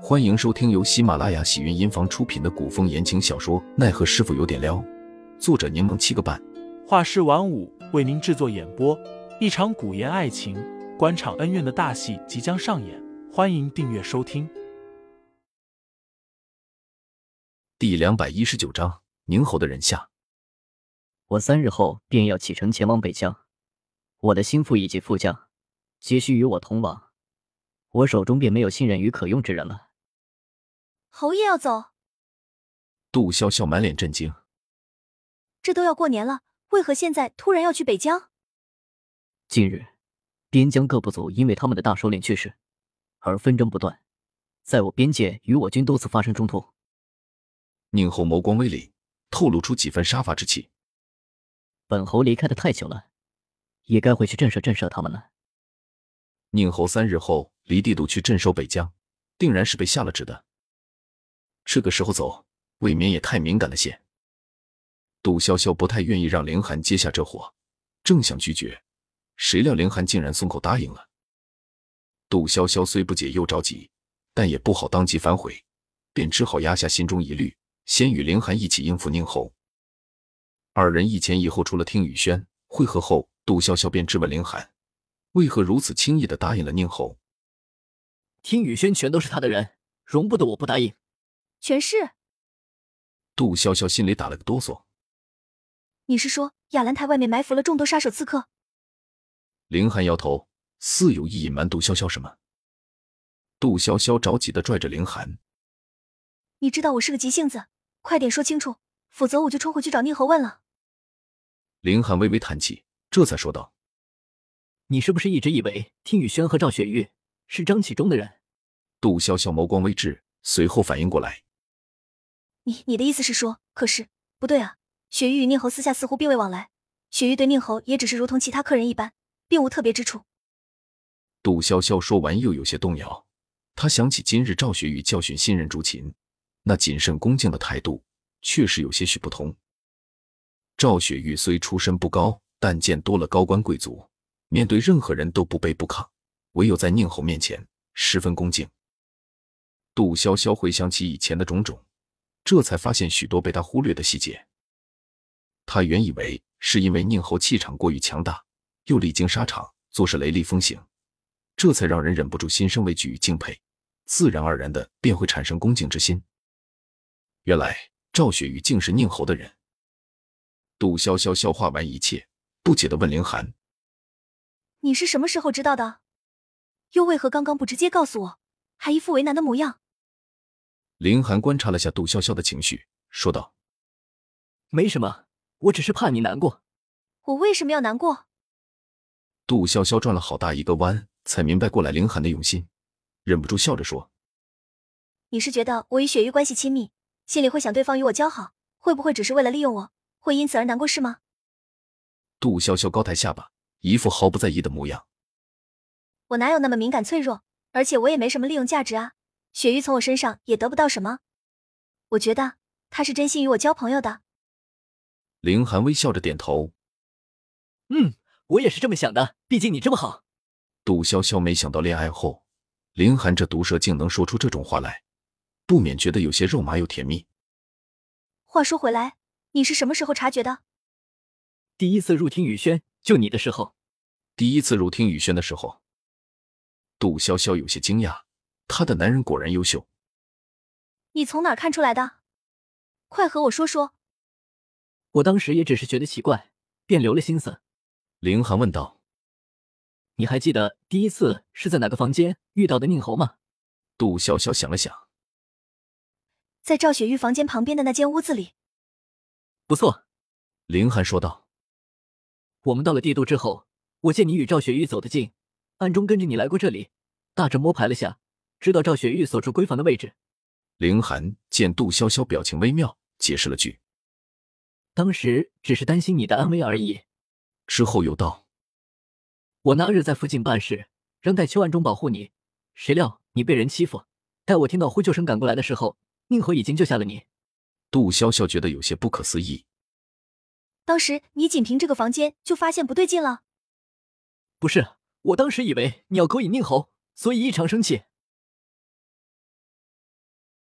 欢迎收听由喜马拉雅喜云音房出品的古风言情小说《奈何师傅有点撩》，作者柠檬七个半，画师晚舞为您制作演播。一场古言爱情、官场恩怨的大戏即将上演，欢迎订阅收听。第两百一十九章：宁侯的人下。我三日后便要启程前往北疆，我的心腹以及副将皆需与我同往，我手中便没有信任与可用之人了。侯爷要走，杜潇潇满脸震惊。这都要过年了，为何现在突然要去北疆？近日，边疆各部族因为他们的大首领去世而纷争不断，在我边界与我军多次发生冲突。宁侯眸光微凛，透露出几分杀伐之气。本侯离开的太久了，也该回去震慑震慑他们了。宁侯三日后离帝都去镇守北疆，定然是被下了旨的。这个时候走，未免也太敏感了些。杜潇潇不太愿意让凌寒接下这活，正想拒绝，谁料凌寒竟然松口答应了。杜潇潇虽不解又着急，但也不好当即反悔，便只好压下心中疑虑，先与凌寒一起应付宁侯。二人一前一后出了听雨轩会合后，杜潇潇便质问凌寒，为何如此轻易的答应了宁侯？听雨轩全都是他的人，容不得我不答应。全是。杜潇潇心里打了个哆嗦。你是说亚兰台外面埋伏了众多杀手刺客？凌寒摇头，似有意隐瞒杜潇潇什么。杜潇潇着急的拽着凌寒：“你知道我是个急性子，快点说清楚，否则我就冲回去找宁侯问了。”凌寒微微叹气，这才说道：“你是不是一直以为听雨轩和赵雪玉是张启忠的人？”杜潇潇眸光微滞，随后反应过来。你你的意思是说，可是不对啊！雪玉与宁侯私下似乎并未往来，雪玉对宁侯也只是如同其他客人一般，并无特别之处。杜潇潇说完，又有些动摇。他想起今日赵雪玉教训新人竹琴，那谨慎恭敬的态度，确实有些许不同。赵雪玉虽出身不高，但见多了高官贵族，面对任何人都不卑不亢，唯有在宁侯面前十分恭敬。杜潇潇回想起以前的种种。这才发现许多被他忽略的细节。他原以为是因为宁侯气场过于强大，又历经沙场，做事雷厉风行，这才让人忍不住心生畏惧与敬佩，自然而然的便会产生恭敬之心。原来赵雪玉竟是宁侯的人。杜潇潇消化完一切，不解的问凌寒：“你是什么时候知道的？又为何刚刚不直接告诉我，还一副为难的模样？”凌寒观察了下杜潇潇的情绪，说道：“没什么，我只是怕你难过。”我为什么要难过？杜潇潇转了好大一个弯，才明白过来林寒的用心，忍不住笑着说：“你是觉得我与雪玉关系亲密，心里会想对方与我交好，会不会只是为了利用我，会因此而难过是吗？”杜潇潇高抬下巴，一副毫不在意的模样：“我哪有那么敏感脆弱？而且我也没什么利用价值啊。”雪玉从我身上也得不到什么，我觉得他是真心与我交朋友的。凌寒微笑着点头，嗯，我也是这么想的。毕竟你这么好。杜潇潇没想到恋爱后，凌寒这毒舌竟能说出这种话来，不免觉得有些肉麻又甜蜜。话说回来，你是什么时候察觉的？第一次入听雨轩就你的时候。第一次入听雨轩的时候，杜潇潇有些惊讶。他的男人果然优秀。你从哪看出来的？快和我说说。我当时也只是觉得奇怪，便留了心思。凌寒问道：“你还记得第一次是在哪个房间遇到的宁侯吗？”杜潇潇想了想，在赵雪玉房间旁边的那间屋子里。不错，凌寒说道。我们到了帝都之后，我见你与赵雪玉走得近，暗中跟着你来过这里，大致摸排了下。知道赵雪玉所住闺房的位置。凌寒见杜潇潇表情微妙，解释了句：“当时只是担心你的安危而已。”之后又道：“我那日在附近办事，让戴秋暗中保护你，谁料你被人欺负。待我听到呼救声赶过来的时候，宁侯已经救下了你。”杜潇潇觉得有些不可思议。当时你仅凭这个房间就发现不对劲了？不是，我当时以为你要勾引宁侯，所以异常生气。